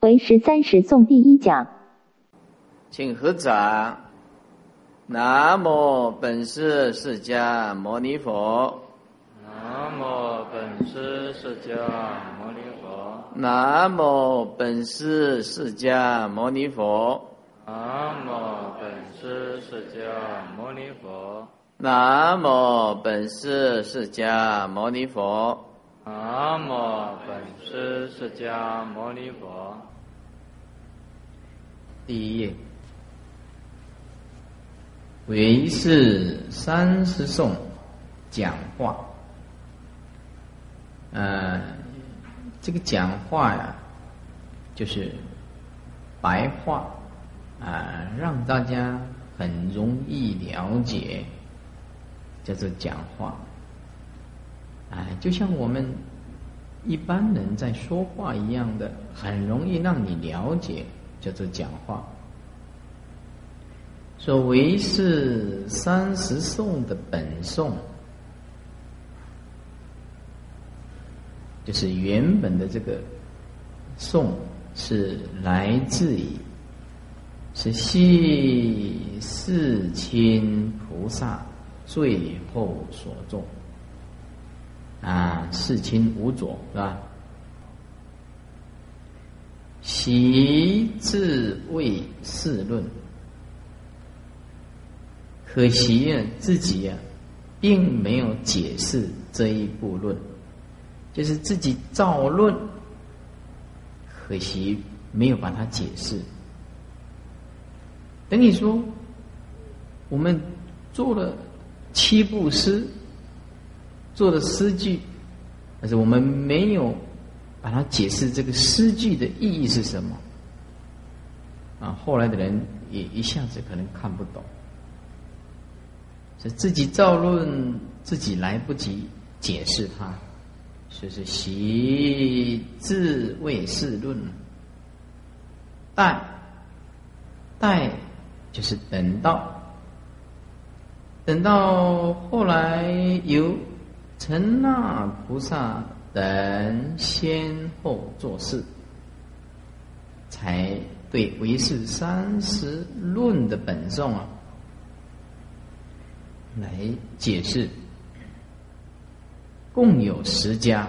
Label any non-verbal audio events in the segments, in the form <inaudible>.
为十三时诵第一讲。请合掌。南无本师释迦牟尼佛。南无本师释迦牟尼佛。南无本师释迦牟尼佛。南无本师释迦牟尼佛。南无本师释迦牟尼佛。南无本师释迦牟尼佛。第一页，为是三十颂讲话。呃，这个讲话呀，就是白话啊，让大家很容易了解，叫做讲话。哎，就像我们一般人在说话一样的，很容易让你了解，叫做讲话。所谓是三十颂的本颂，就是原本的这个颂是来自于是系世亲菩萨最后所作。啊，世亲无左是吧？习自为世论，可惜啊，自己啊，并没有解释这一部论，就是自己造论，可惜没有把它解释。等你说，我们做了七部诗。做的诗句，但是我们没有把它解释这个诗句的意义是什么啊？后来的人也一下子可能看不懂，是自己造论，自己来不及解释它，所以是习自谓是论，待待就是等到，等到后来由。陈那菩萨等先后做事，才对唯识三十论的本颂啊来解释。共有十家，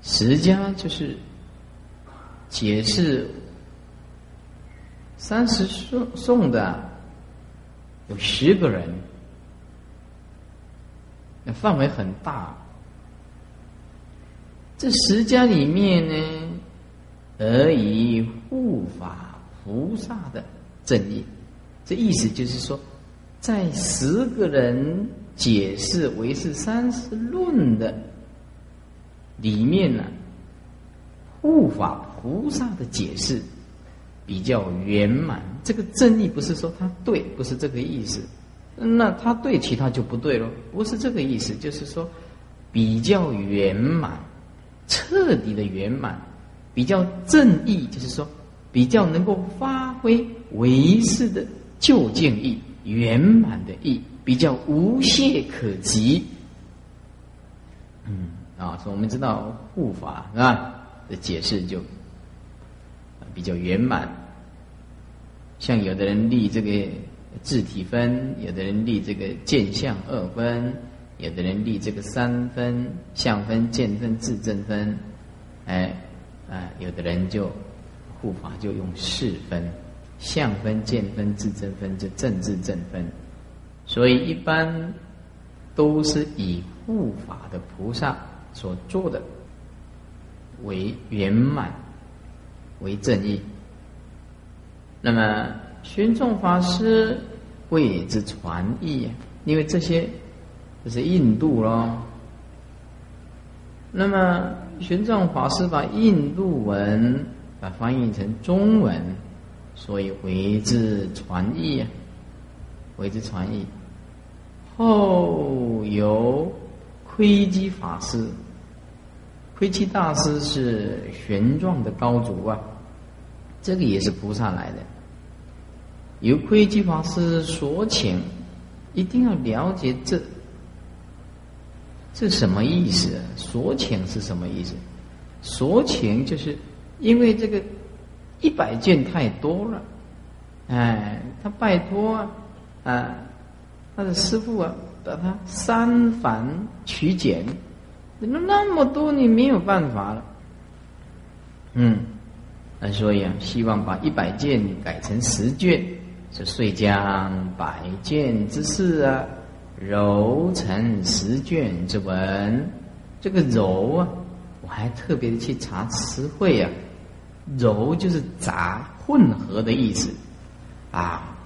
十家就是解释三十颂颂的有十个人。那范围很大，这十家里面呢，而以护法菩萨的正义，这意思就是说，在十个人解释唯是三十论的里面呢，护法菩萨的解释比较圆满。这个正义不是说他对，不是这个意思。那他对其他就不对了，不是这个意思，就是说比较圆满、彻底的圆满，比较正义，就是说比较能够发挥唯识的究竟义、圆满的义，比较无懈可击。嗯，啊，所以我们知道护法是吧？的解释就比较圆满，像有的人立这个。字体分，有的人立这个见相二分，有的人立这个三分，相分、见分、自正分，哎，啊，有的人就护法就用四分，相分、见分、自正分，就正字正分，所以一般都是以护法的菩萨所做的为圆满，为正义，那么。玄奘法师为之传译，因为这些这是印度咯。那么玄奘法师把印度文把翻译成中文，所以为之传译啊，为之传译。后有窥基法师，窥基大师是玄奘的高祖啊，这个也是菩萨来的。由窥基法师所请，一定要了解这这什么意思？所请是什么意思？所请就是因为这个一百件太多了，哎，他拜托啊，啊，他的师傅啊，把他三繁取简，怎么那么多你没有办法了，嗯，那所以啊，希望把一百件改成十卷，是遂将百卷之事啊，揉成十卷之文，这个揉啊。我还特别的去查词汇啊，揉就是杂混合的意思，啊，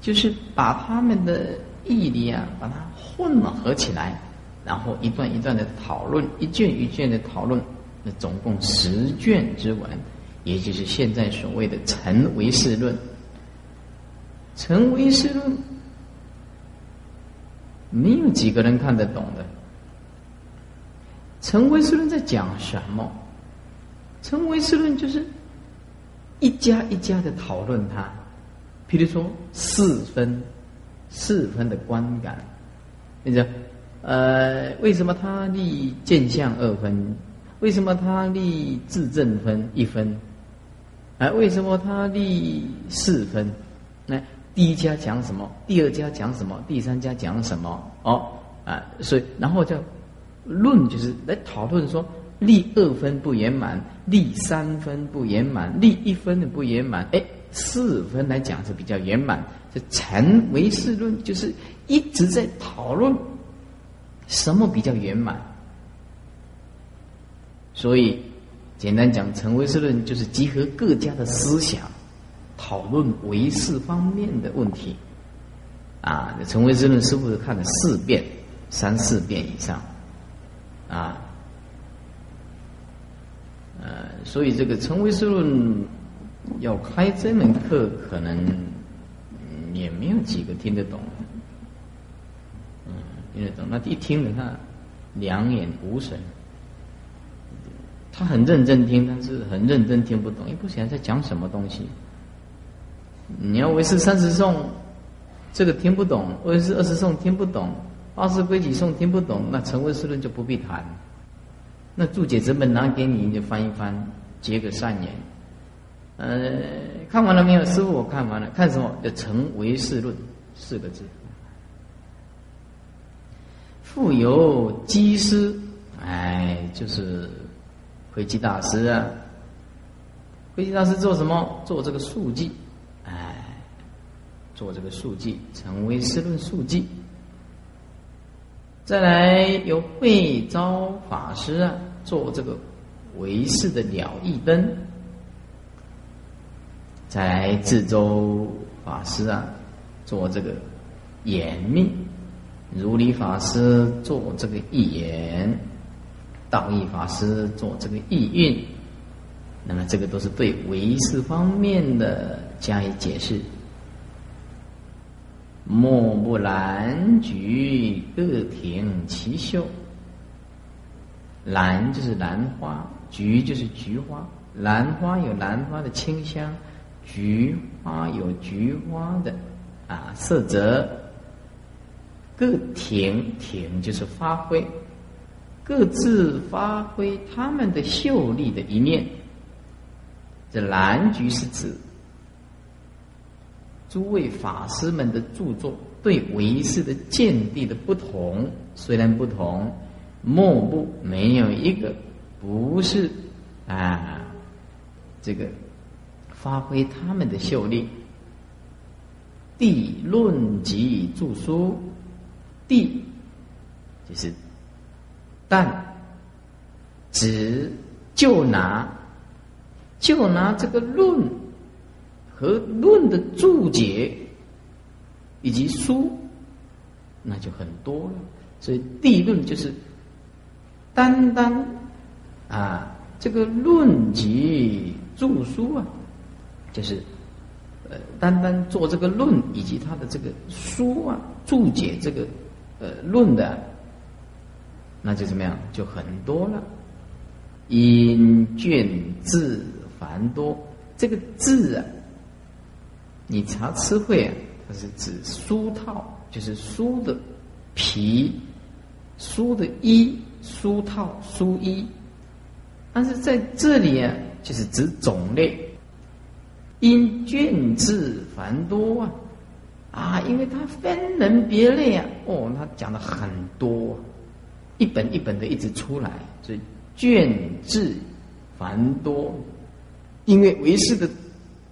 就是把他们的义理啊，把它混合起来，然后一段一段的讨论，一卷一卷的讨论，那总共十卷之文，也就是现在所谓的《成唯事论》。《成唯识论》没有几个人看得懂的。成唯识论在讲什么？成唯识论就是一家一家的讨论它，比如说四分，四分的观感，你知道，呃，为什么他立见相二分？为什么他立自证分一分？啊，为什么他立四分？那第一家讲什么？第二家讲什么？第三家讲什么？哦，啊，所以然后就。论就是来讨论说，立二分不圆满，立三分不圆满，立一分的不圆满，哎，四分来讲是比较圆满。这成唯识论就是一直在讨论什么比较圆满。所以，简单讲，成唯识论就是集合各家的思想，讨论唯识方面的问题。啊，成唯识论师傅看了四遍，三四遍以上。啊，呃，所以这个成唯识论要开这门课，可能也没有几个听得懂。嗯，听得懂，那一听的他两眼无神，他很认真听，但是很认真听不懂，也不晓得在讲什么东西。你要唯识三十颂，这个听不懂；唯识二十颂听不懂。二十规矩颂听不懂，那成唯识论就不必谈。那注解这本拿给你，你就翻一翻，结个善缘。呃，看完了没有？师傅，我看完了。看什么？叫成为世论四个字。复有机师，哎，就是慧基大师啊。慧基大师做什么？做这个速记，做这个速记，成唯识论速记。再来由慧昭法师啊，做这个唯识的了义灯；再来智州法师啊，做这个言命；如理法师做这个义言；道义法师做这个义运。那么这个都是对唯识方面的加以解释。莫不兰菊各庭其秀，兰就是兰花，菊就是菊花。兰花有兰花的清香，菊花有菊花的啊色泽。各庭庭就是发挥，各自发挥他们的秀丽的一面。这兰菊是指。诸位法师们的著作对唯识的见地的不同，虽然不同，莫不没有一个不是啊，这个发挥他们的秀丽。地论及著书，地就是但只就拿就拿这个论。和论的注解以及书，那就很多了。所以地论就是单单啊，这个论及著书啊，就是呃，单单做这个论以及他的这个书啊，注解这个呃论的，那就怎么样？就很多了。因卷字繁多，这个字啊。你查词汇啊，它是指书套，就是书的皮、书的衣、书套、书衣。但是在这里啊，就是指种类，因卷字繁多啊，啊，因为它分门别类啊，哦，他讲的很多，一本一本的一直出来，所以卷字繁多，因为为师的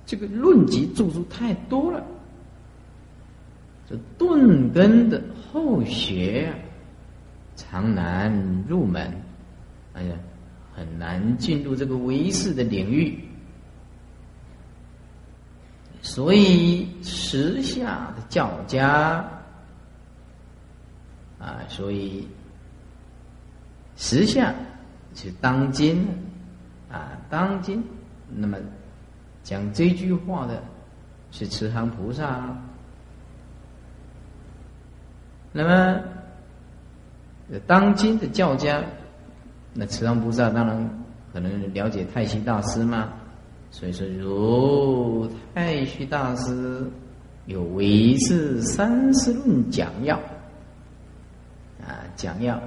这个论集著述太多了。这顿根的后学，常难入门，哎呀，很难进入这个唯识的领域。所以时下的教家啊，所以时下是当今啊，当今那么讲这句话的是慈航菩萨。那么，当今的教家，那慈航菩萨当然可能了解太虚大师嘛，所以说如太虚大师有唯识三十论讲要啊讲要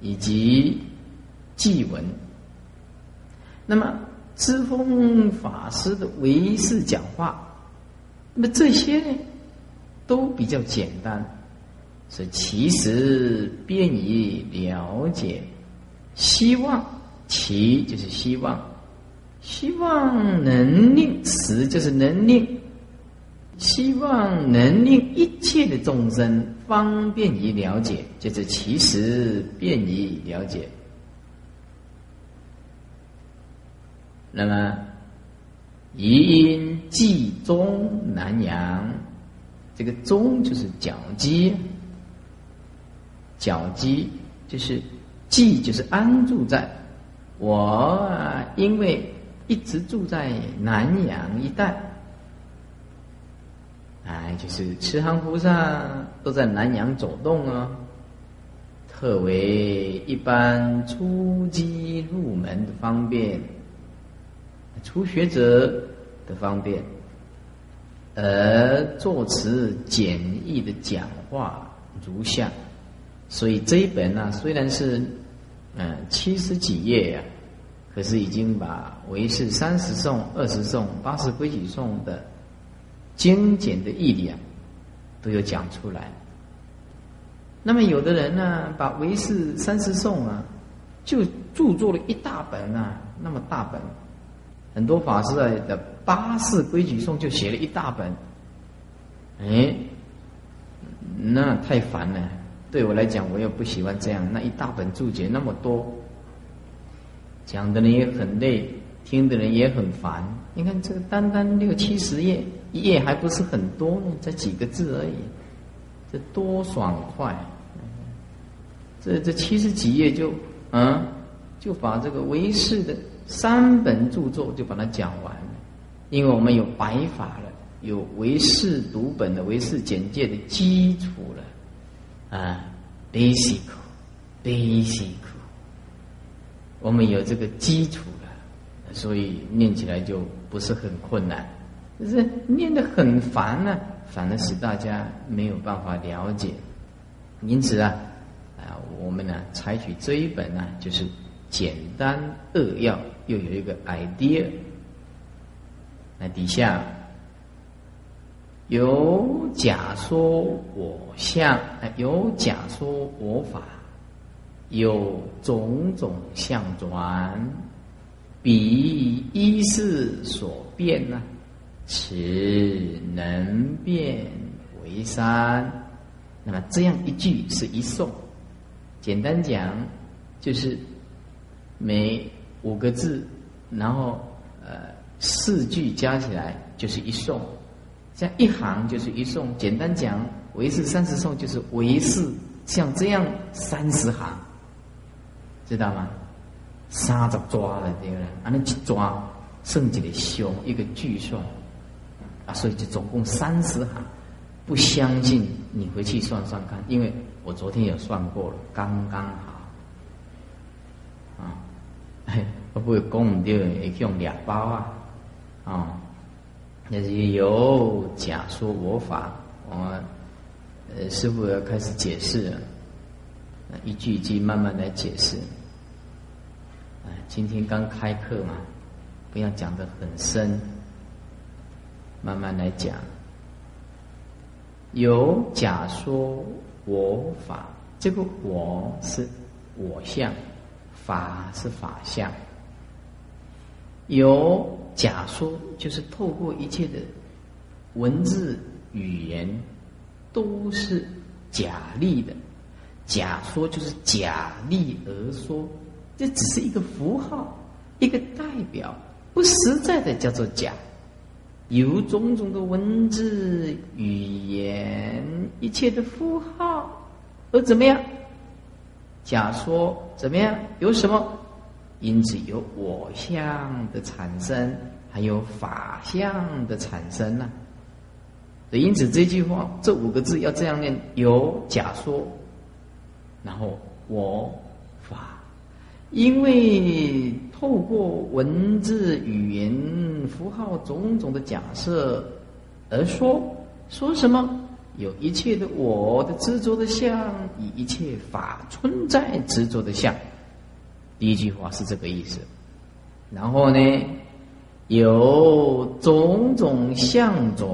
以及记文，那么知风法师的唯识讲话，那么这些呢都比较简单。是其实便于了解，希望其就是希望，希望能令实就是能令，希望能令一切的众生方便于了解，就是其实便于了解。那么，宜因计中南阳，这个中就是脚基。脚基就是寄，就是安住在我，因为一直住在南阳一带，哎，就是慈航菩萨都在南阳走动啊，特为一般初机入门的方便，初学者的方便，而作词简易的讲话如下。所以这一本呢，虽然是嗯七十几页呀，可是已经把唯是三十颂、二十颂、八十归矩颂的精简的义理啊，都有讲出来。那么有的人呢，把唯是三十颂啊，就著作了一大本啊，那么大本，很多法师的八十规矩颂就写了一大本，哎，那太烦了。对我来讲，我也不喜欢这样。那一大本注解那么多，讲的人也很累，听的人也很烦。你看这个单单六七十页，一页还不是很多呢，才几个字而已，这多爽快！这这七十几页就啊，就把这个唯识的三本著作就把它讲完了。因为我们有白法了，有唯识读本的唯识简介的基础了。啊，basic，basic，我们有这个基础了，所以念起来就不是很困难。就是念得很烦呢，反而使大家没有办法了解。因此啊，啊，我们呢采取这一本呢，就是简单扼要，又有一个 idea。那底下。有假说我相，有假说我法，有种种相转，彼一事所变呢？此能变为三。那么这样一句是一颂，简单讲就是每五个字，然后呃四句加起来就是一颂。像一行就是一颂，简单讲，唯是三十颂就是唯是像这样三十行，知道吗？三十抓了这个，啊，那一抓剩几个凶一个巨算，啊，所以就总共三十行。不相信你回去算算看，因为我昨天有算过了，刚刚。啊，会不会讲唔对？会用两包啊？啊。那是有假说我法，我呃师傅要开始解释了，一句一句慢慢来解释。哎，今天刚开课嘛，不要讲的很深，慢慢来讲。有假说我法，这个我是我相，法是法相。有假说，就是透过一切的文字语言，都是假立的。假说就是假立而说，这只是一个符号，一个代表，不实在的叫做假。有种种的文字语言，一切的符号，而怎么样？假说怎么样？有什么？因此有我相的产生，还有法相的产生呢？所以因此这句话这五个字要这样念：有假说，然后我法。因为透过文字、语言、符号种种的假设而说，说什么？有一切的我的执着的相，以一切法存在执着的相。第一句话是这个意思。然后呢，有种种相转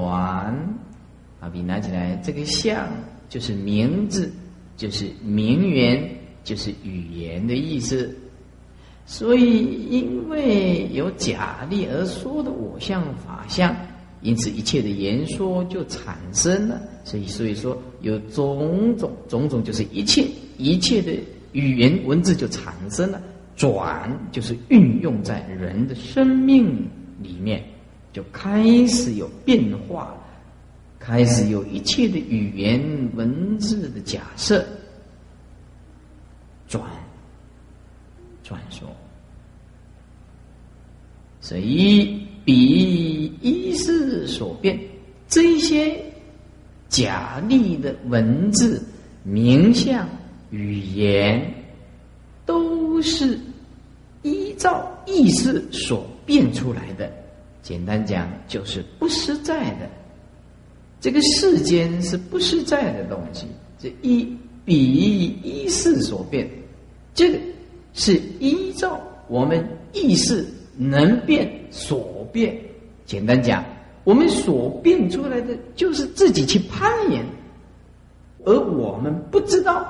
啊，比拿起来，这个相就是名字，就是名言，就是语言的意思。所以，因为有假立而说的我相法相，因此一切的言说就产生了。所以，所以说有种种种种，就是一切一切的语言文字就产生了。转就是运用在人的生命里面，就开始有变化，开始有一切的语言文字的假设转。传说，所以比一事所变，这些假立的文字、名相、语言，都是依照意识所变出来的。简单讲，就是不实在的。这个世间是不实在的东西，这一比一事所变，这个。是依照我们意识能变所变，简单讲，我们所变出来的就是自己去攀岩，而我们不知道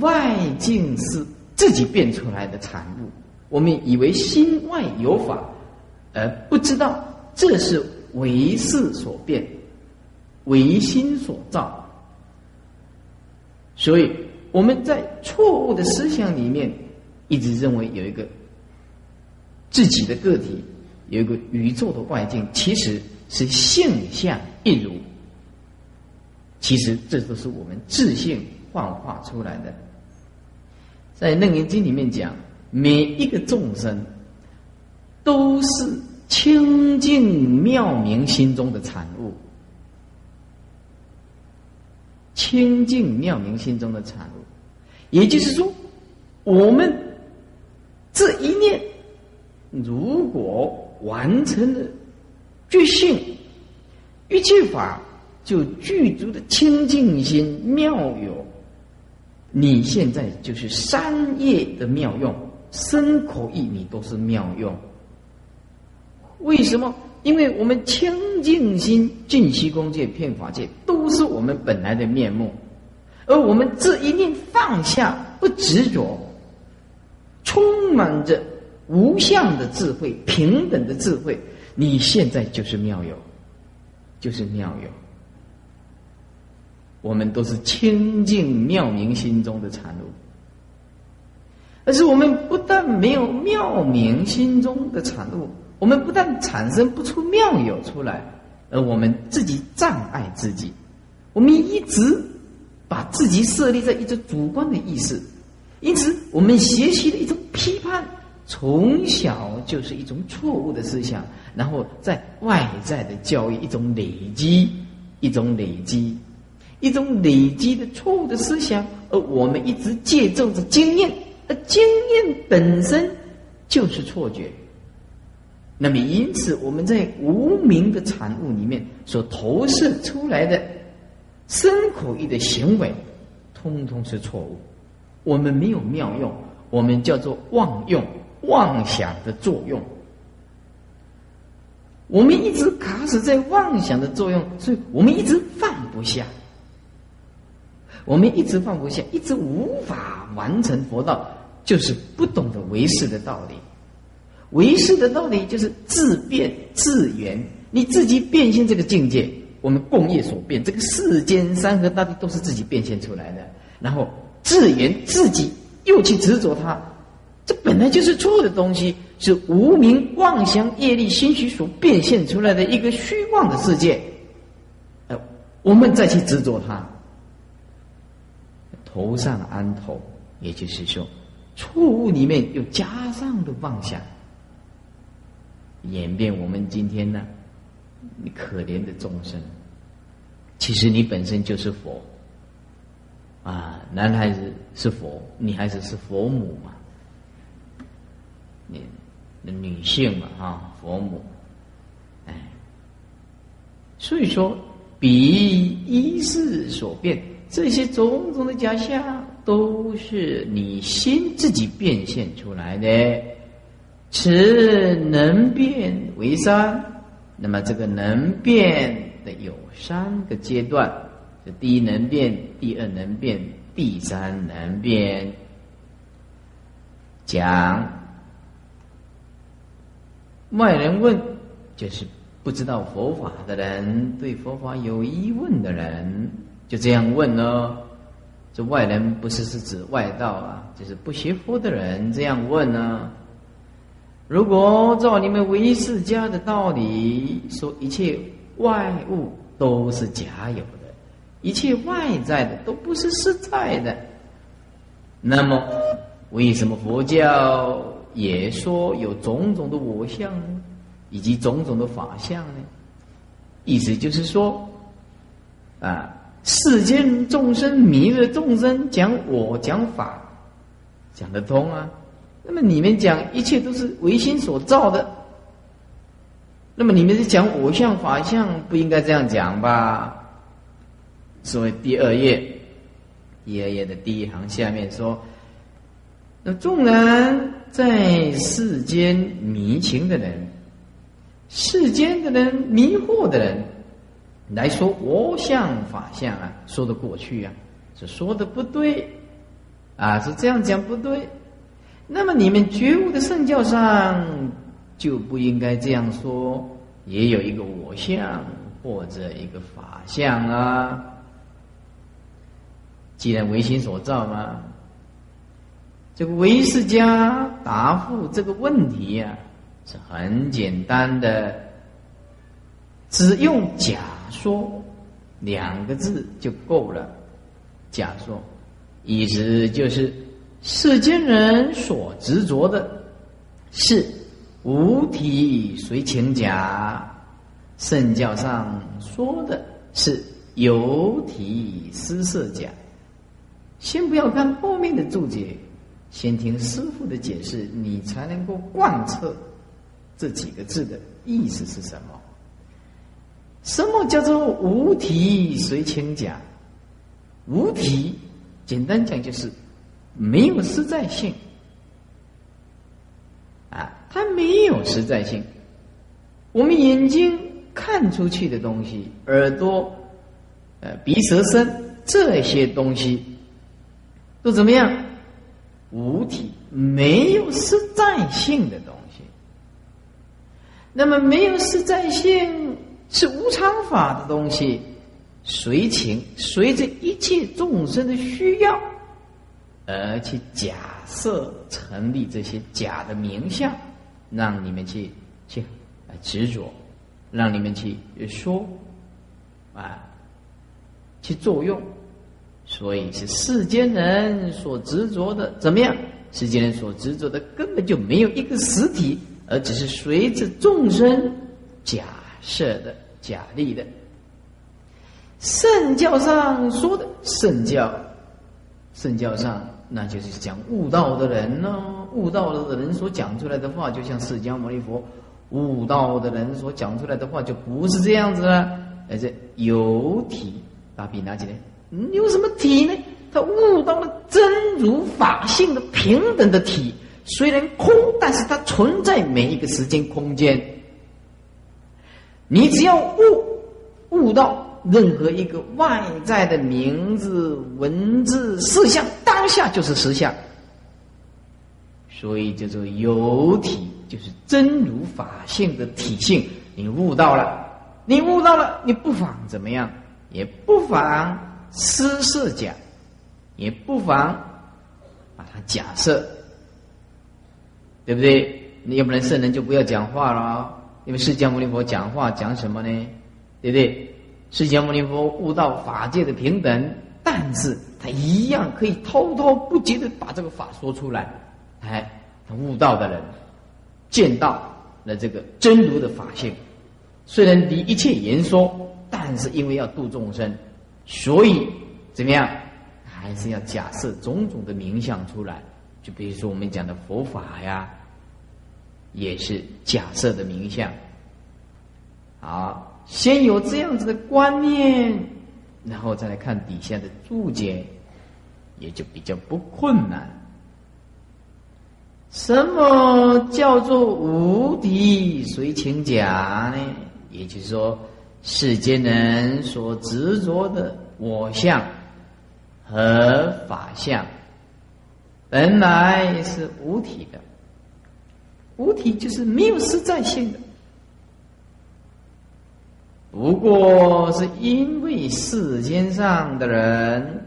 外境是自己变出来的产物，我们以为心外有法，而不知道这是为事所变，为心所造，所以我们在错误的思想里面。一直认为有一个自己的个体，有一个宇宙的外境，其实是性相一如。其实这都是我们自性幻化出来的。在《楞严经》里面讲，每一个众生都是清净妙明心中的产物，清净妙明心中的产物。也就是说，我们。这一念，如果完成了觉性，一切法就具足的清净心妙有。你现在就是三业的妙用，身口意你都是妙用。为什么？因为我们清净心、净虚空界、骗法界，都是我们本来的面目，而我们这一念放下，不执着。充满着无相的智慧，平等的智慧，你现在就是妙有，就是妙有。我们都是清净妙明心中的产物，而是我们不但没有妙明心中的产物，我们不但产生不出妙有出来，而我们自己障碍自己，我们一直把自己设立在一种主观的意识。因此，我们学习的一种批判，从小就是一种错误的思想，然后在外在的教育一种累积，一种累积，一种累积的错误的思想，而我们一直借助着经验，而经验本身就是错觉。那么，因此我们在无名的产物里面所投射出来的身口意的行为，通通是错误。我们没有妙用，我们叫做妄用，妄想的作用。我们一直卡死在妄想的作用，所以我们一直放不下。我们一直放不下，一直无法完成佛道，就是不懂得为师的道理。为师的道理就是自变自圆，你自己变现这个境界，我们共业所变，这个世间山河大地都是自己变现出来的。然后自圆自己又去执着它，那就是错的东西，是无名妄想业力心虚所变现出来的一个虚妄的世界。呃，我们再去执着它，头上安头，也就是说，错误里面又加上的妄想，演变我们今天呢，你可怜的众生，其实你本身就是佛。啊，男孩子是佛，女孩子是佛母嘛？你那女性嘛，啊，佛母，哎，所以说，比一世所变，这些种种的假象，都是你心自己变现出来的。此能变为三，那么这个能变的有三个阶段。第一能变，第二能变，第三能变。讲外人问，就是不知道佛法的人，对佛法有疑问的人，就这样问呢。这外人不是是指外道啊，就是不学佛的人这样问呢。如果照你们唯识家的道理说，一切外物都是假有的。一切外在的都不是实在的，那么为什么佛教也说有种种的我相呢？以及种种的法相呢？意思就是说，啊，世间众生迷了众生讲我讲法讲得通啊。那么你们讲一切都是唯心所造的，那么你们是讲我相法相，不应该这样讲吧？所谓第二页，第二页的第一行下面说：“那纵然在世间迷情的人，世间的人迷惑的人来说我相法相啊，说得过去啊，是说的不对啊，是这样讲不对。那么你们觉悟的圣教上就不应该这样说，也有一个我相或者一个法相啊。”既然唯心所造嘛，这个唯识家答复这个问题呀，是很简单的，只用假说两个字就够了。假说，意思就是世间人所执着的是无体随情假，圣教上说的是有体思色假。先不要看后面的注解，先听师傅的解释，你才能够贯彻这几个字的意思是什么？什么叫做无体随情假？无体，简单讲就是没有实在性啊，它没有实在性。我们眼睛看出去的东西，耳朵、呃鼻舌身这些东西。都怎么样？无体，没有实在性的东西。那么没有实在性是无常法的东西，随情随着一切众生的需要而去假设成立这些假的名相，让你们去去执着，让你们去说啊，去作用。所以是世间人所执着的怎么样？世间人所执着的根本就没有一个实体，而只是随着众生假设的假立的。圣教上说的圣教，圣教上那就是讲悟道的人呢，悟道的人所讲出来的话，就像释迦牟尼佛悟道的人所讲出来的话，就不是这样子了，而且有体，把笔拿起来。你有什么体呢？他悟到了真如法性的平等的体，虽然空，但是它存在每一个时间空间。你只要悟悟到任何一个外在的名字、文字、事项，当下就是实相。所以叫做有体，就是真如法性的体性。你悟到了，你悟到了，你不妨怎么样？也不妨施设假，也不妨把它假设。对不对？你要不然圣人就不要讲话了，因为释迦牟尼佛讲话讲什么呢？对不对？释迦牟尼佛悟到法界的平等，但是他一样可以滔滔不绝的把这个法说出来。哎，他悟道的人见到了这个真如的法性，虽然离一切言说，但是因为要度众生，所以怎么样，还是要假设种种的名相出来。就比如说我们讲的佛法呀。也是假设的名相。好，先有这样子的观念，然后再来看底下的注解，也就比较不困难。什么叫做无敌谁请假呢？也就是说，世间人所执着的我相和法相，本来是无体的。无体就是没有实在性的，不过是因为世间上的人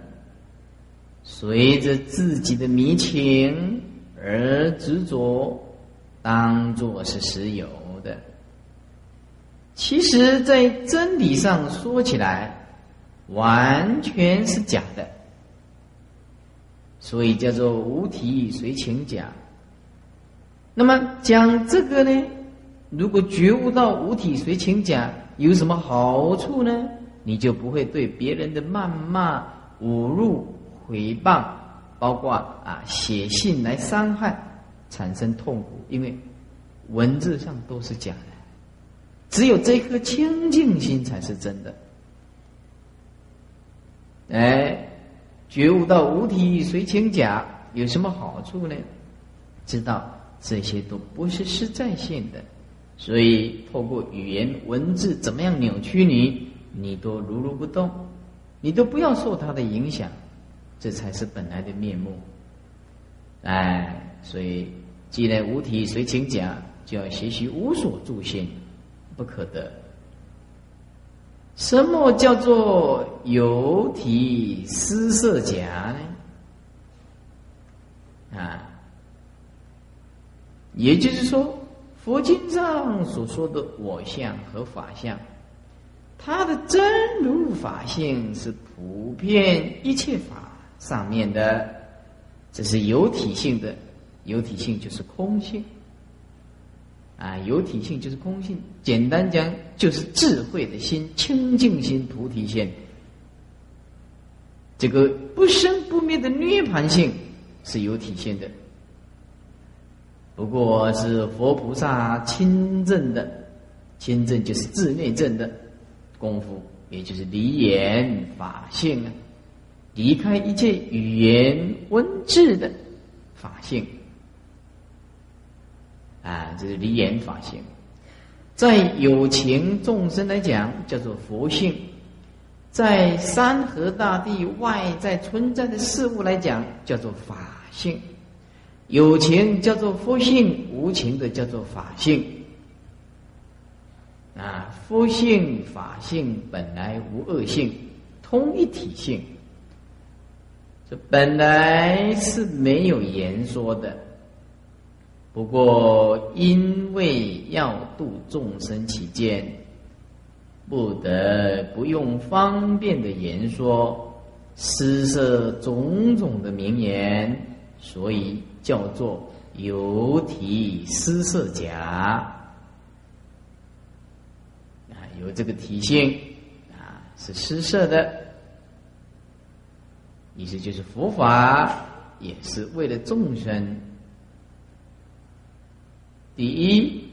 随着自己的迷情而执着，当做是实有。其实，在真理上说起来，完全是假的，所以叫做无体随情假。那么讲这个呢？如果觉悟到无体随情讲，有什么好处呢？你就不会对别人的谩骂、侮辱、诽谤，包括啊写信来伤害，产生痛苦，因为文字上都是假的，只有这颗清净心才是真的。哎，觉悟到无体随情假有什么好处呢？知道。这些都不是实在性的，所以透过语言文字怎么样扭曲你，你都如如不动，你都不要受它的影响，这才是本来的面目。哎，所以既然无体随情假，就要学习无所住心，不可得。什么叫做有体施色假呢？啊？也就是说，佛经上所说的我相和法相，它的真如法性是普遍一切法上面的，这是有体性的，有体性就是空性，啊，有体性就是空性，简单讲就是智慧的心、清净心、菩提心，这个不生不灭的涅盘性是有体现的。不过是佛菩萨亲证的，亲证就是自内证的功夫，也就是离言法性啊，离开一切语言文字的法性啊，这是离言法性。在有情众生来讲，叫做佛性；在山河大地外在存在的事物来讲，叫做法性。有情叫做佛性，无情的叫做法性。啊，佛性、法性本来无二性，通一体性。这本来是没有言说的，不过因为要度众生起见，不得不用方便的言说，施设种种的名言，所以。叫做有体施色假啊，有这个体性啊，是施设的，意思就是佛法也是为了众生。第一，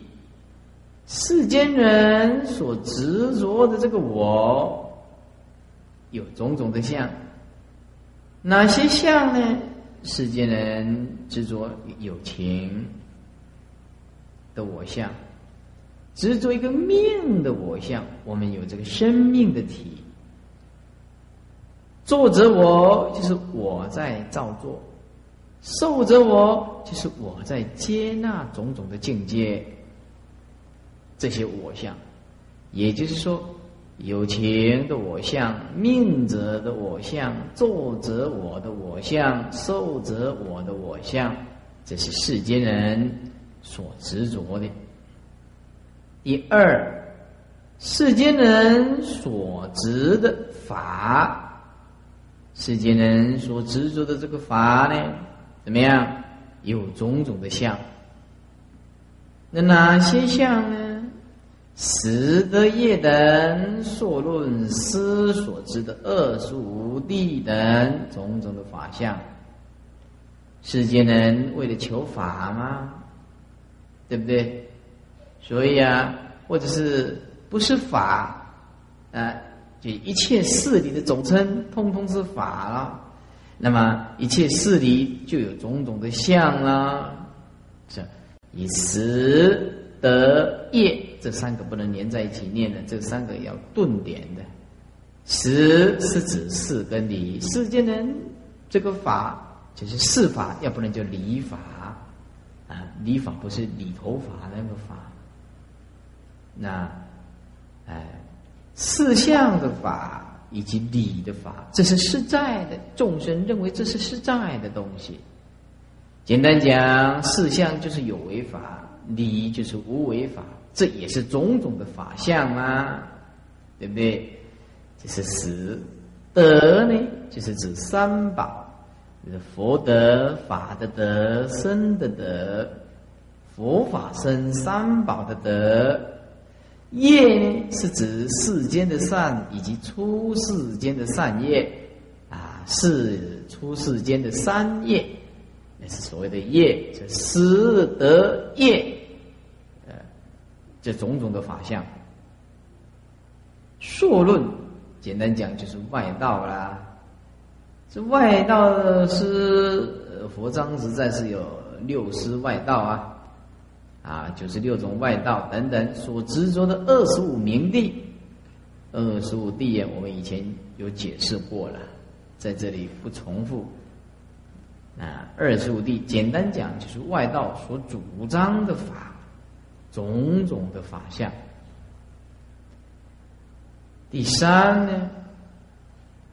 世间人所执着的这个我，有种种的相，哪些相呢？世间人执着友情的我相，执着一个命的我相。我们有这个生命的体，作者我就是我在造作，受者我就是我在接纳种种的境界。这些我相，也就是说。有情的我相，命者的我相，作者我的我相，受者我的我相，这是世间人所执着的。第二，世间人所执的法，世间人所执着的这个法呢，怎么样？有种种的相。那哪些相呢？十的业等，所论思所知的二十五地等种种的法相，世间人为了求法吗？对不对？所以啊，或者是不是法啊？就一切事理的总称，通通是法了。那么一切事理就有种种的相啦，是以十得业。这三个不能连在一起念的，这三个要顿点的。实是指事跟理，世间人这个法就是事法，要不然就理法啊。理法不是理头法那个法。那哎，四相的法以及理的法，这是实在的，众生认为这是实在的东西。简单讲，四相就是有为法，理就是无为法。这也是种种的法相啊，对不对？这是十德呢，就是指三宝，就是佛德、法的德、身的德，佛法身三宝的德。业。呢，是指世间的善以及出世间的善业。啊，是出世间的三业，那是所谓的业，这十德业。呃这种种的法相，硕论，简单讲就是外道啦。这外道是，佛章实在是有六师外道啊，啊，九十六种外道等等，所执着的二十五名地，二十五地我们以前有解释过了，在这里不重复。啊，二十五地，简单讲就是外道所主张的法。种种的法相。第三呢，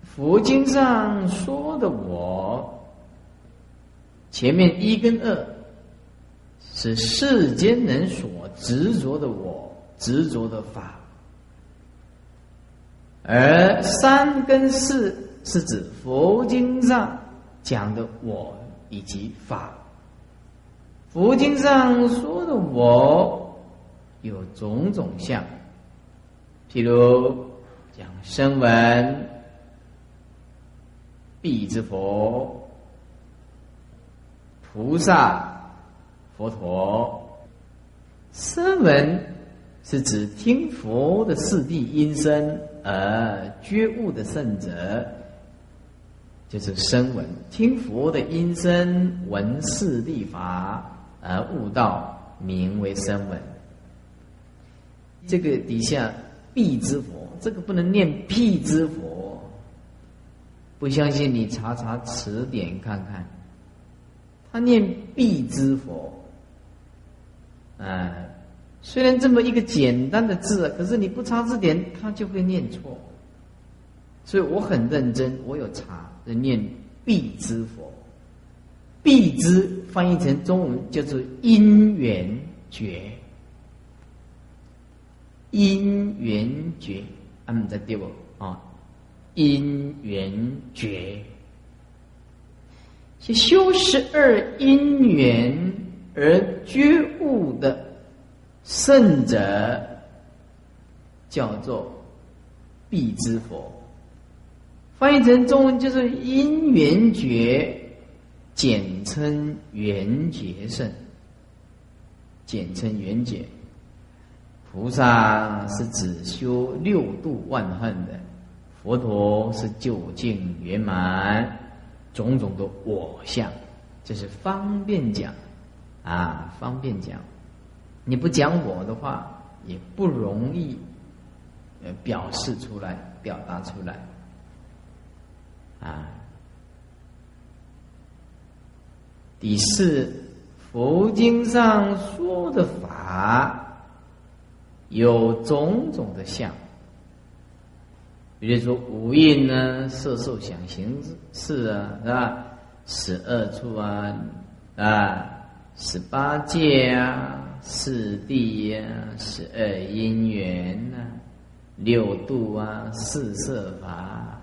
佛经上说的我，前面一跟二是世间人所执着的我执着的法，而三跟四是指佛经上讲的我以及法。佛经上说的我。有种种相，譬如讲声闻、必之佛、菩萨、佛陀。声闻是指听佛的四谛音声而觉悟的圣者，就是声闻；听佛的音声闻四谛法而悟道，名为声闻。这个底下必之佛，这个不能念辟之佛。不相信你查查词典看看，他念必之佛。啊，虽然这么一个简单的字，可是你不查字典，他就会念错。所以我很认真，我有查，念必知佛。必知翻译成中文叫做因缘觉。因缘觉，俺们在对不啊？因缘觉，是修十二因缘而觉悟的圣者，叫做必知佛。翻译成中文就是因缘觉，简称缘觉圣，简称缘觉。菩萨是只修六度万恨的，佛陀是究竟圆满，种种的我相这是方便讲啊，方便讲。你不讲我的话，也不容易呃表示出来、表达出来啊。第四，佛经上说的法有种种的相，比如说五蕴呢，色受想行识啊，是吧？十二处啊，啊，十八界啊。四谛呀，十二因缘呐，六度啊，四色法，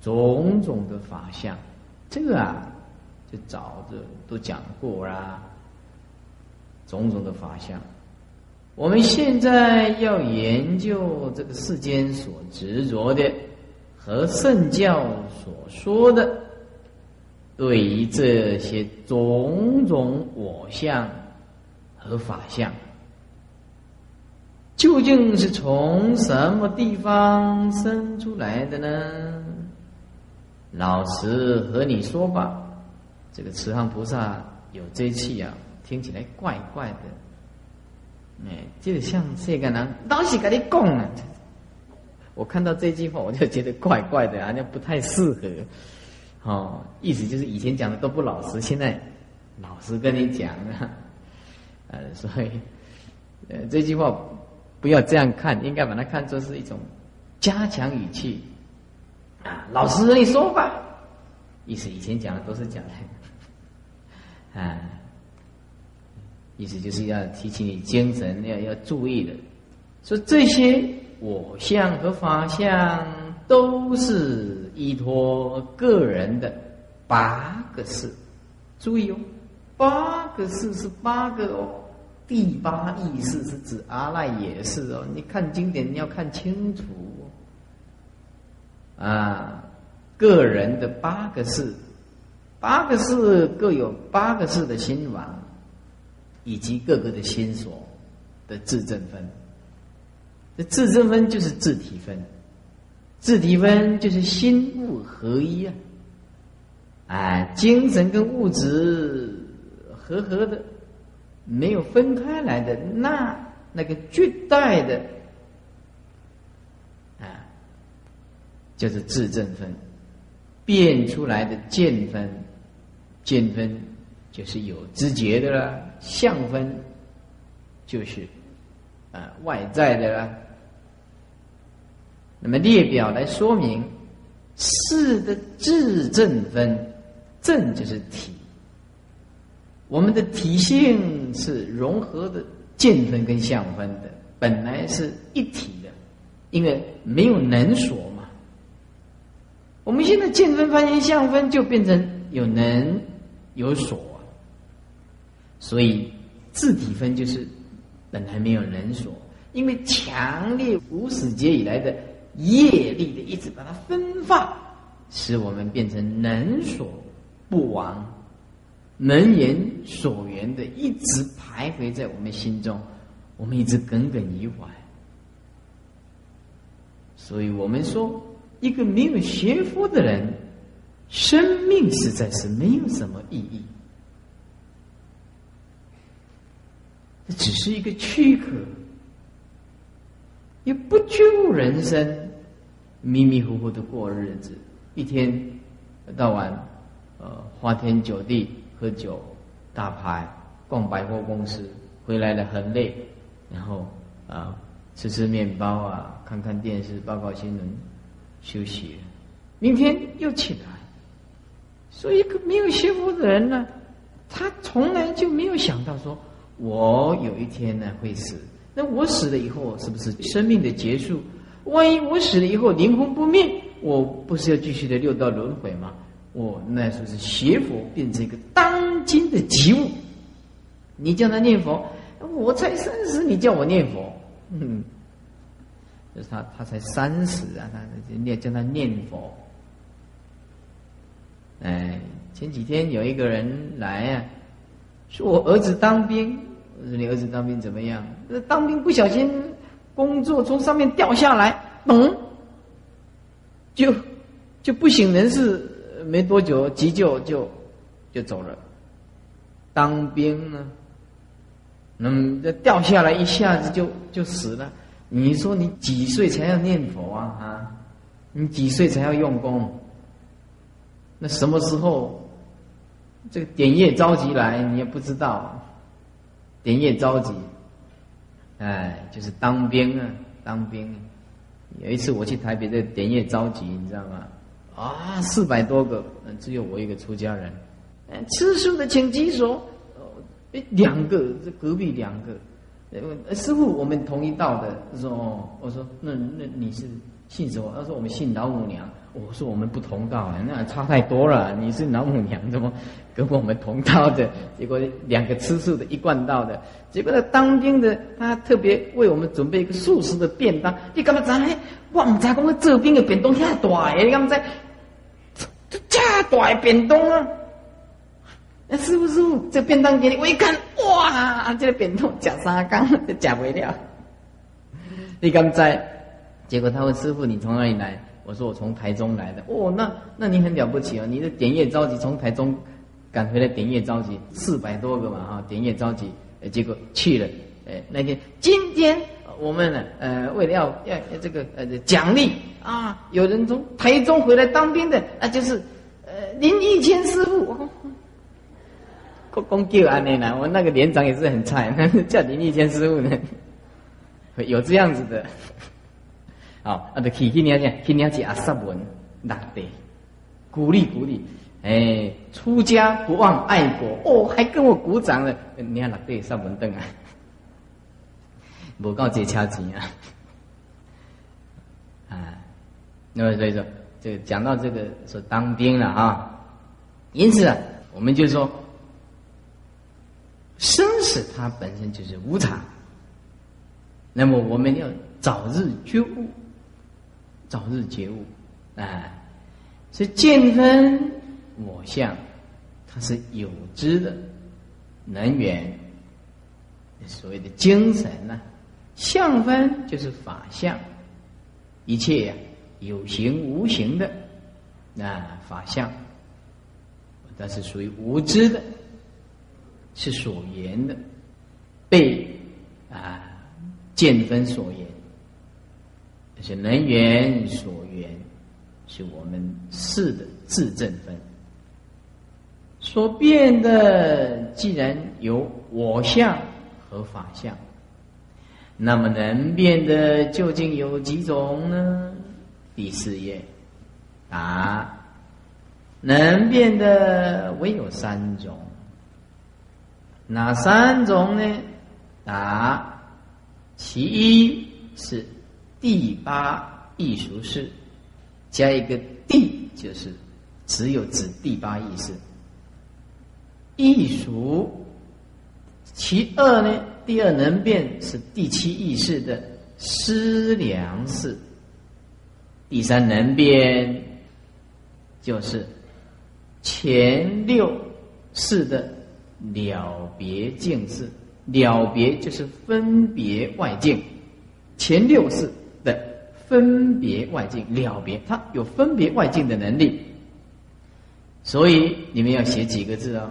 种种的法相，这个啊，就早就都讲过啦。种种的法相，我们现在要研究这个世间所执着的和圣教所说的，对于这些种种我相。和法相究竟是从什么地方生出来的呢？老实和你说吧，这个慈航菩萨有这气啊，听起来怪怪的。哎，就像这个人老是跟你讲啊，我看到这句话我就觉得怪怪的，好像不太适合。哦，意思就是以前讲的都不老实，现在老实跟你讲啊。呃，所以，呃，这句话不要这样看，应该把它看作是一种加强语气啊。老实跟你说吧，意思以前讲的都是讲的，啊，意思就是要提起你精神，要要注意的。说这些我相和法相都是依托个人的八个事，注意哦。八个事是八个哦，第八意识是指阿赖耶识哦。你看经典，你要看清楚哦啊。个人的八个事，八个事各有八个事的心王，以及各个的心所的自证分。这自证分就是自体分，自体分就是心物合一啊。哎，精神跟物质。合合的，没有分开来的，那那个绝代的啊，就是自证分变出来的见分，见分就是有知觉的了，相分就是啊外在的了。那么列表来说明四的自证分，正就是体。我们的体性是融合的见分跟相分的，本来是一体的，因为没有能所嘛。我们现在见分发现相分，就变成有能有所，所以自体分就是本来没有能所，因为强烈无始劫以来的业力的一直把它分化，使我们变成能所不亡。能言所缘的，一直徘徊在我们心中，我们一直耿耿于怀。所以我们说，一个没有学佛的人，生命实在是没有什么意义，这只是一个躯壳，也不救人生，迷迷糊糊的过日子，一天到晚，呃，花天酒地。喝酒、打牌、逛百货公司，回来了很累，然后啊吃吃面包啊，看看电视，报告新闻，休息了。明天又起来。所以一个没有幸福的人呢，他从来就没有想到说，我有一天呢会死。那我死了以后，是不是生命的结束？万一我死了以后灵魂不灭，我不是要继续的六道轮回吗？我那时候是邪佛变成一个当今的急物，你叫他念佛，我才三十，你叫我念佛，嗯，就是他他才三十啊，他念叫他念佛。哎，前几天有一个人来啊，说我儿子当兵，我说你儿子当兵怎么样？那当兵不小心工作从上面掉下来，嘣，就就不省人事。没多久，急救就就走了，当兵呢，那么这掉下来一下子就就死了。你说你几岁才要念佛啊？啊，你几岁才要用功？那什么时候这个点业着急来，你也不知道。点业着急，哎，就是当兵啊，当兵。有一次我去台北，这点业着急，你知道吗？啊，四百多个，只有我一个出家人。吃素的请举手。哎，两个，这隔壁两个。师傅，我们同一道的。他说：“哦，我说那那你是姓什么？”他说：“我们姓老母娘。”我说：“我们不同道啊，那差太多了。你是老母娘，怎么跟我们同道的？<laughs> 结果两个吃素的，一贯道的。结果那当兵的，他特别为我们准备一个素食的便当。你干嘛知？我唔知讲个做兵的便当遐大诶，你干嘛知？这这大便当啊！那师傅师傅，这便当给你，我一看，哇，这个便当吃三缸都吃不了。你刚在，结果他问师傅：“你从哪里来？”我说：“我从台中来的。”哦，那那你很了不起啊！你的点业着急，从台中赶回来，点业着急，四百多个嘛哈，点业着急，结果去了。哎，那天今天我们呢，呃，为了要要这个呃奖励啊，有人从台中回来当兵的，那就是呃林义谦师傅。公叫安内呢？我那个连长也是很菜，<laughs> 叫林立谦师傅呢，有这样子的。好，啊，就去去年去，去年去阿萨文那对，鼓励鼓励，哎，出家不忘爱国，哦，还跟我鼓掌了。你看那对萨文凳啊，<laughs> 无够这车钱啊，<laughs> 啊，那么所以说，这个讲到这个说当兵了啊，因此啊，我们就说。生死它本身就是无常，那么我们要早日觉悟，早日觉悟啊！是见分我相，它是有知的能源，所谓的精神呢。相分就是法相，一切呀有形无形的啊法相，但是属于无知的。是所言的，被啊见分所言，是能缘所缘，是我们事的自证分所变的。既然有我相和法相，那么能变的究竟有几种呢？第四页，答：能变的唯有三种。哪三种呢？答：其一是第八艺术式，加一个“第”，就是只有指第八意识。艺术。其二呢？第二能变是第七意识的思量式。第三能变就是前六式的。了别境事，了别就是分别外境，前六世的分别外境了别，它有分别外境的能力。所以你们要写几个字哦？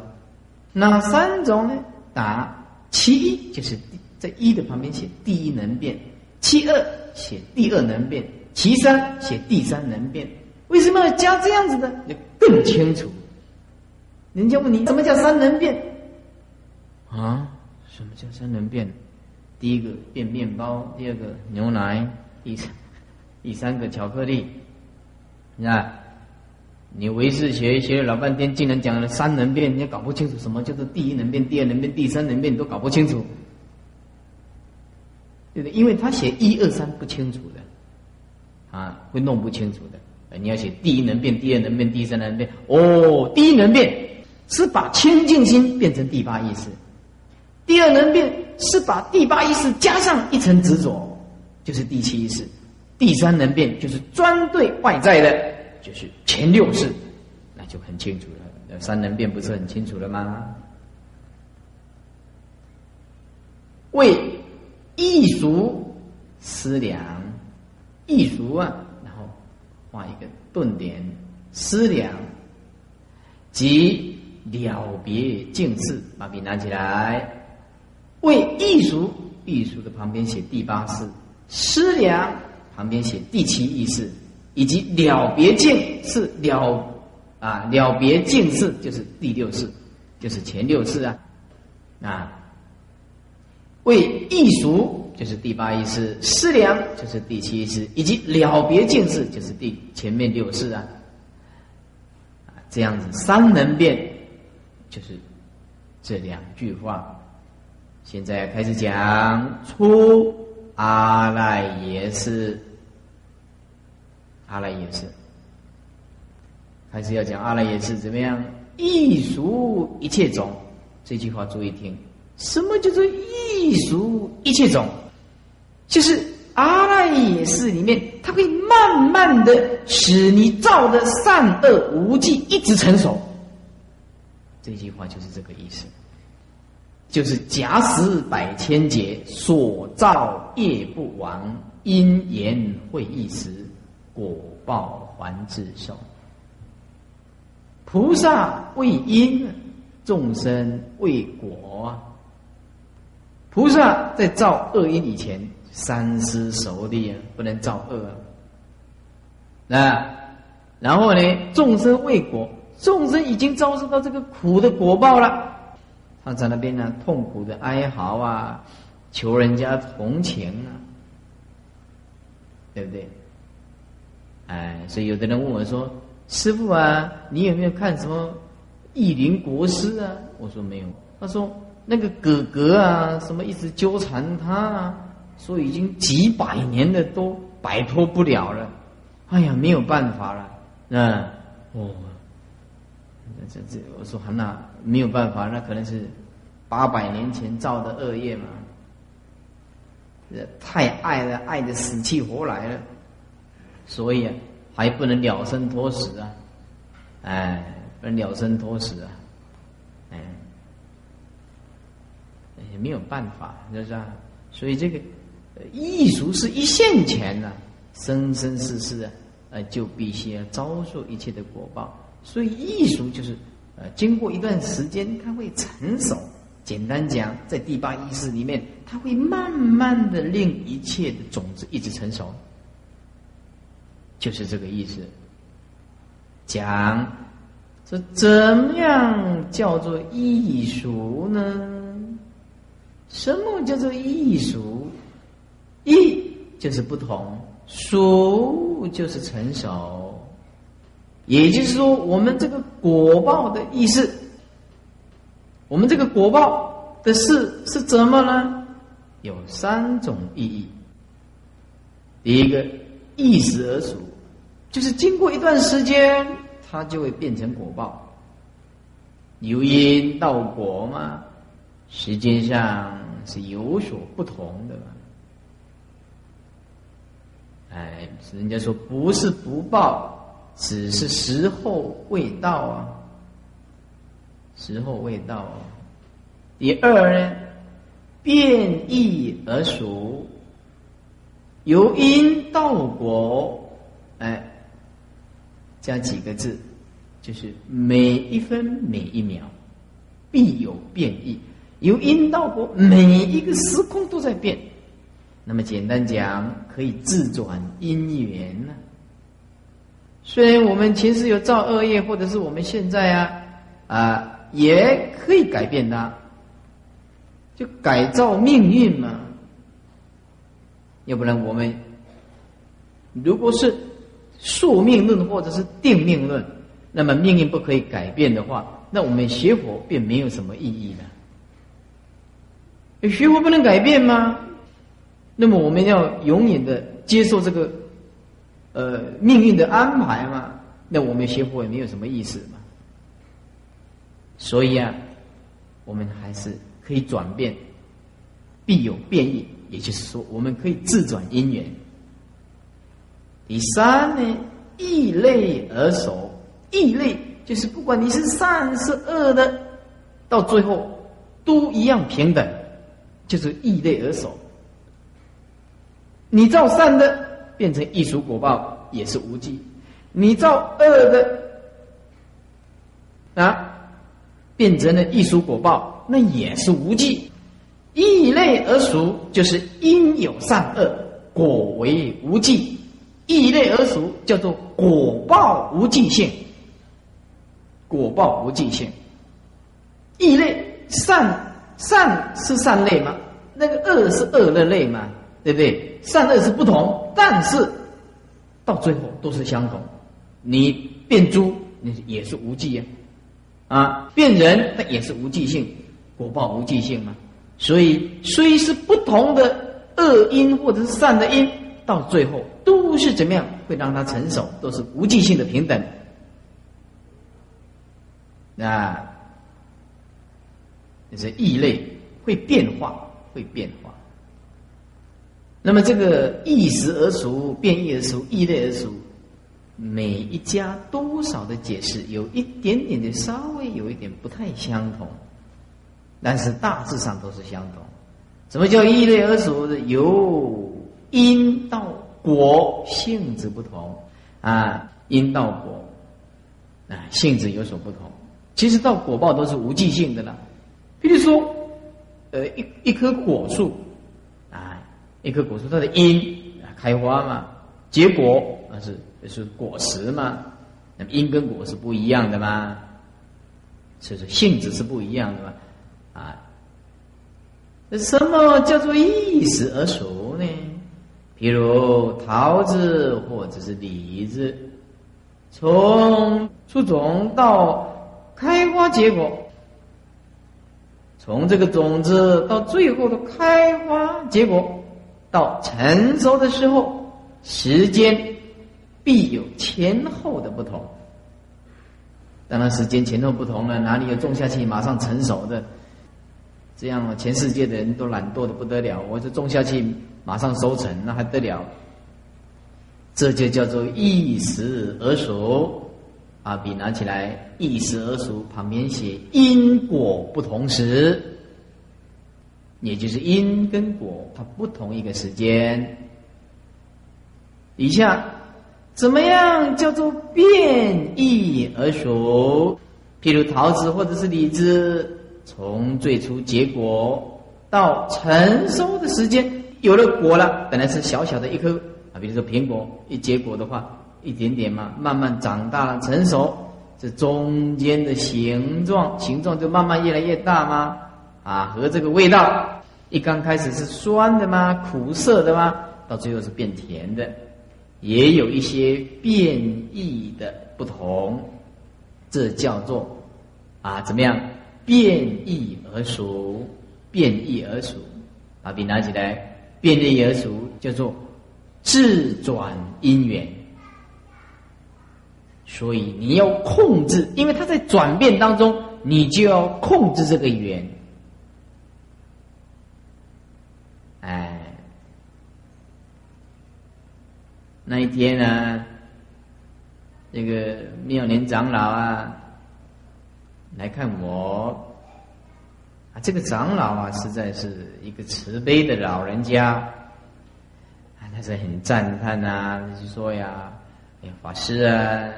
哪三种呢？答：其一就是在一的旁边写第一能变，其二写第二能变，其三写第三能变。为什么要加这样子的？要更清楚。人家问你，什么叫三能变？啊，什么叫三能变？第一个变面包，第二个牛奶，第三第三个巧克力。你看，你唯识学学了老半天，竟然讲了三能变，你搞不清楚什么叫做第一能变、第二能变、第三能变，你都搞不清楚，对不对？因为他写一二三不清楚的，啊，会弄不清楚的。你要写第一能变、第二能变、第三能变。哦，第一能变是把清净心变成第八意识。第二能变是把第八意识加上一层执着，就是第七意识；第三能变就是专对外在的，就是前六识，那就很清楚了。三能变不是很清楚了吗？为艺术思量，艺术啊，然后画一个顿点，思量即了别境事，把笔拿起来。为艺术，艺术的旁边写第八事；思量旁边写第七意识，以及了别境是了啊，了别境是就是第六事，就是前六事啊啊。为艺术就是第八意识，思量就是第七意识，以及了别境是就是第前面六事啊。这样子三能变，就是这两句话。现在开始讲出阿赖耶识，阿赖耶识，还是要讲阿赖耶识怎么样？艺术一切种，这句话注意听。什么叫做艺术一切种？就是阿赖耶识里面。它会慢慢的使你造的善恶无忌一直成熟。这句话就是这个意思，就是假使百千劫所造业不亡，因缘会一时，果报还自受。菩萨为因，众生为果。菩萨在造恶因以前。三思熟虑啊，不能造恶啊。啊，然后呢，众生为果，众生已经遭受到这个苦的果报了，他在那边呢，痛苦的哀嚎啊，求人家同情啊，对不对？哎，所以有的人问我说：“师傅啊，你有没有看什么意林国师啊？”我说没有。他说那个哥哥啊，什么一直纠缠他啊。说已经几百年的都摆脱不了了，哎呀，没有办法了，嗯，哦，这这，我说那没有办法，那可能是八百年前造的恶业嘛，太爱了，爱的死去活来了，所以啊，还不能了生脱死啊，哎，不能了生脱死啊，哎，也没有办法，是不是啊？所以这个。艺术是一线钱呐，生生世世啊，呃，就必须要遭受一切的果报。所以艺术就是，呃，经过一段时间，它会成熟。简单讲，在第八意识里面，它会慢慢的令一切的种子一直成熟，就是这个意思。讲，这怎么样叫做艺术呢？什么叫做艺术？艺就是不同，熟就是成熟，也就是说，我们这个果报的意思，我们这个果报的事是怎么呢？有三种意义。第一个，意识而熟，就是经过一段时间，它就会变成果报，由因到果嘛，时间上是有所不同的嘛。哎，人家说不是不报，只是时候未到啊，时候未到。啊。第二呢，变异而熟，由因到果，加几个字，就是每一分每一秒必有变异，由因到果，每一个时空都在变。那么简单讲，可以自转因缘呢。虽然我们前世有造恶业，或者是我们现在啊啊也可以改变它，就改造命运嘛。要不然我们如果是宿命论或者是定命论，那么命运不可以改变的话，那我们学佛便没有什么意义了。学佛不能改变吗？那么我们要永远的接受这个，呃，命运的安排嘛？那我们学佛也没有什么意思嘛。所以啊，我们还是可以转变，必有变异，也就是说，我们可以自转因缘。第三呢，异类而守，异类就是不管你是善是恶的，到最后都一样平等，就是异类而守。你造善的变成艺术果报也是无忌，你造恶的啊变成了异熟果报，那也是无记。异类而熟，就是因有善恶，果为无记。异类而熟，叫做果报无尽性。果报无尽性。异类善善是善类吗？那个恶是恶的类吗？对不对？善恶是不同，但是到最后都是相同。你变猪，你也是无忌呀。啊，变人那也是无忌性，果报无忌性嘛。所以虽是不同的恶因或者是善的因，到最后都是怎么样？会让他成熟，都是无尽性的平等。啊，就是异类会变化，会变化。那么这个异时而熟，变异而熟，异类而熟。每一家多少的解释有一点点的稍微有一点不太相同，但是大致上都是相同。什么叫异类而熟的？有因到果性质不同啊，因到果啊性质有所不同。其实到果报都是无记性的了。比如说，呃，一一棵果树啊，一棵果树它的因啊开花嘛，结果那是。是果实嘛？那么因跟果是不一样的嘛？所以说性质是不一样的嘛？啊，什么叫做意识而熟？譬如桃子或者是李子，从出种到开花结果，从这个种子到最后的开花结果，到成熟的时候，时间。必有前后的不同，当然时间前后不同了，哪里有种下去马上成熟的？这样全世界的人都懒惰的不得了，我这种下去马上收成，那还得了？这就叫做一时而熟。啊，笔拿起来，一时而熟，旁边写因果不同时，也就是因跟果它不同一个时间。以下。怎么样叫做变异而熟？譬如桃子或者是李子，从最初结果到成熟的时间，有了果了，本来是小小的一颗啊，比如说苹果一结果的话，一点点嘛，慢慢长大了成熟，这中间的形状形状就慢慢越来越大吗？啊，和这个味道，一刚开始是酸的吗？苦涩的吗？到最后是变甜的。也有一些变异的不同，这叫做啊怎么样？变异而熟，变异而熟。把笔拿起来，变异而熟叫做自转因缘。所以你要控制，因为它在转变当中，你就要控制这个缘。哎。那一天呢，那个妙莲长老啊来看我啊，这个长老啊实在是一个慈悲的老人家啊，他是很赞叹呐，就说呀：“哎呀，法师啊，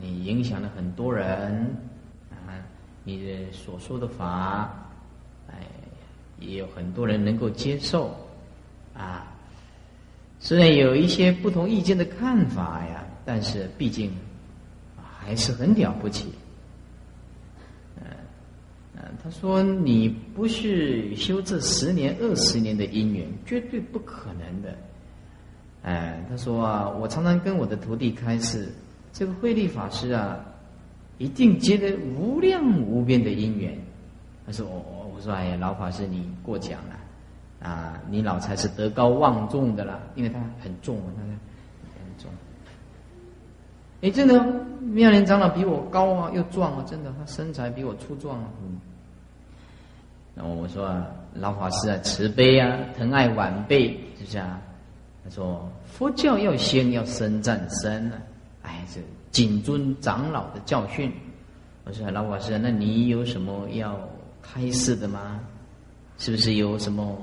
你影响了很多人啊，你的所说的法，哎，也有很多人能够接受啊。”虽然有一些不同意见的看法呀，但是毕竟还是很了不起。他说你不是修这十年、二十年的因缘，绝对不可能的。哎，他说啊，我常常跟我的徒弟开示，这个慧力法师啊，一定结得无量无边的因缘。他说我我我说哎呀，老法师你过奖了。啊，你老才是德高望重的啦，因为他很重啊，他很重。哎，真的，妙莲长老比我高啊，又壮啊，真的，他身材比我粗壮啊。嗯。然后我说啊，老法师啊，慈悲啊，疼爱晚辈，是不是啊？他说佛教要先要深战深啊，哎，这谨遵长老的教训。我说老法师，那你有什么要开示的吗？是不是有什么？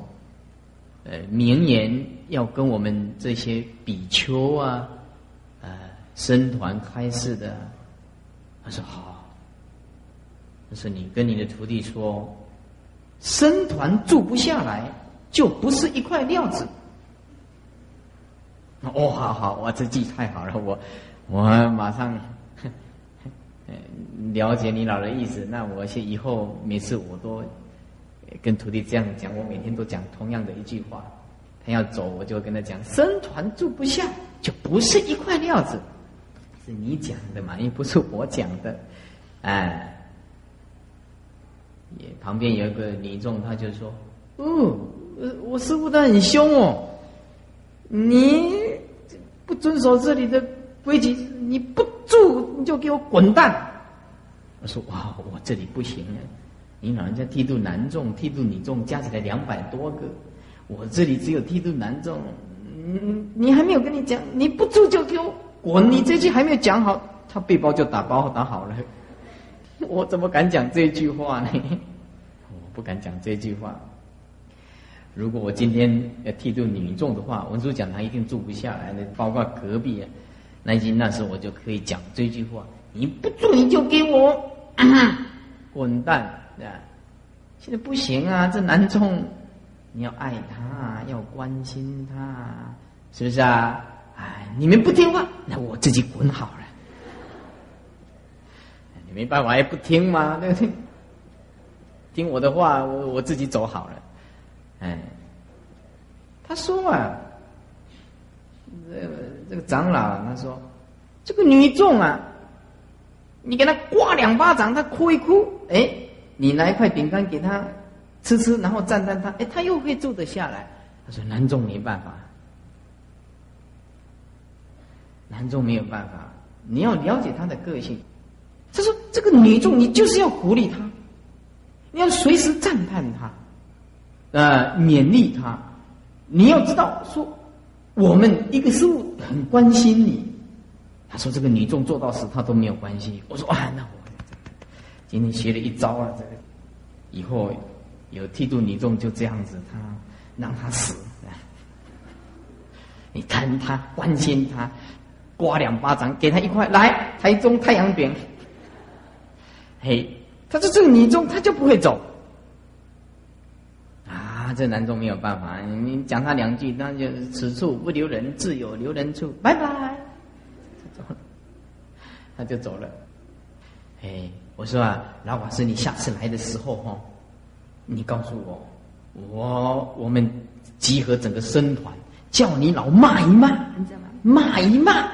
呃，名言要跟我们这些比丘啊，呃，僧团开示的，他说好，他说你跟你的徒弟说，僧团住不下来，就不是一块料子。哦，好好，我这记太好了，我我马上 <laughs> 了解你老的意思。那我以后每次我都跟徒弟这样讲，我每天都讲同样的一句话。他要走，我就跟他讲：僧团住不下，就不是一块料子。是你讲的嘛？又不是我讲的，哎。也旁边有一个女众，他就说：“哦，我师傅他很凶哦，你不遵守这里的规矩，你不住你就给我滚蛋。”我说：“哇，我这里不行啊！你老人家剃度男众、剃度女众加起来两百多个，我这里只有剃度男众。嗯，你还没有跟你讲，你不住就给我滚！你这句还没有讲好，他背包就打包打好了。” <laughs> 我怎么敢讲这句话呢？我不敢讲这句话。如果我今天要剃度女众的话，文殊讲堂一定住不下来那，包括隔壁南京那时候我就可以讲这句话：你不住你就给我 <coughs> 滚蛋！啊，现在不行啊，这男众你要爱他，要关心他，是不是啊？哎，你们不听话，那我自己滚好了。没办法，也不听嘛，对不对？听我的话，我我自己走好了。哎，他说啊，这个这个长老他说，这个女众啊，你给他刮两巴掌，他哭一哭，哎，你拿一块饼干给他吃吃，然后赞赞他，哎，他又会住得下来。他说男众没办法，男众没有办法，你要了解他的个性。他说：“这个女众，你就是要鼓励她，你要随时赞叹她，呃，勉励她。你要知道，说我们一个师傅很关心你。”他说：“这个女众做到死，他都没有关系。”我说：“啊，那我今天学了一招啊，这个以后有剃度女众就这样子，他让他死，你疼他，关心他，刮两巴掌，给他一块来台中太阳饼。”嘿，他说这个女中他就不会走，啊，这男中没有办法，你讲他两句，那就此处不留人，自有留人处，拜拜，走了，他就走了。哎，我说啊，老法师，你下次来的时候哈，你告诉我，我我们集合整个僧团，叫你老骂一骂，你知道吗？骂一骂，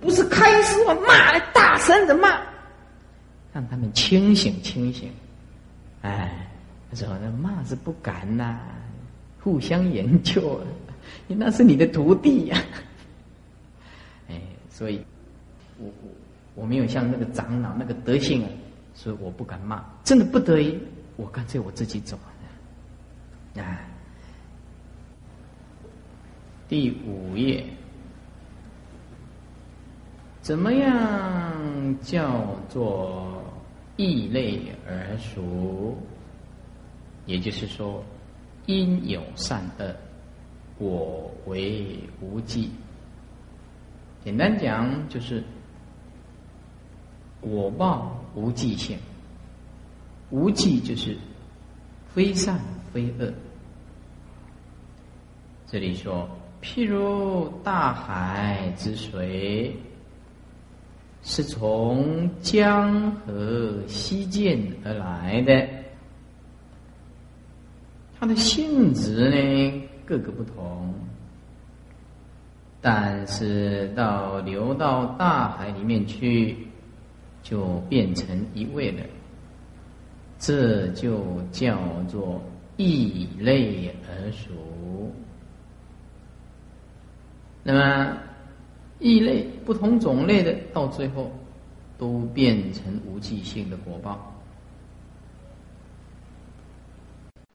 不是开始我骂，大声的骂。让他们清醒清醒，哎，他说那骂是不敢呐，互相研究，你那是你的徒弟呀，<laughs> 哎，所以，我我我没有像那个长老那个德性啊，所以我不敢骂，真的不得已，我干脆我自己走，啊，第五页。怎么样叫做异类而俗？也就是说，因有善恶，果为无记。简单讲，就是果报无记性，无记就是非善非恶。这里说，譬如大海之水。是从江河西涧而来的，它的性质呢各个不同，但是到流到大海里面去，就变成一味了，这就叫做异类而属。那么。异类不同种类的，到最后都变成无记性的果报。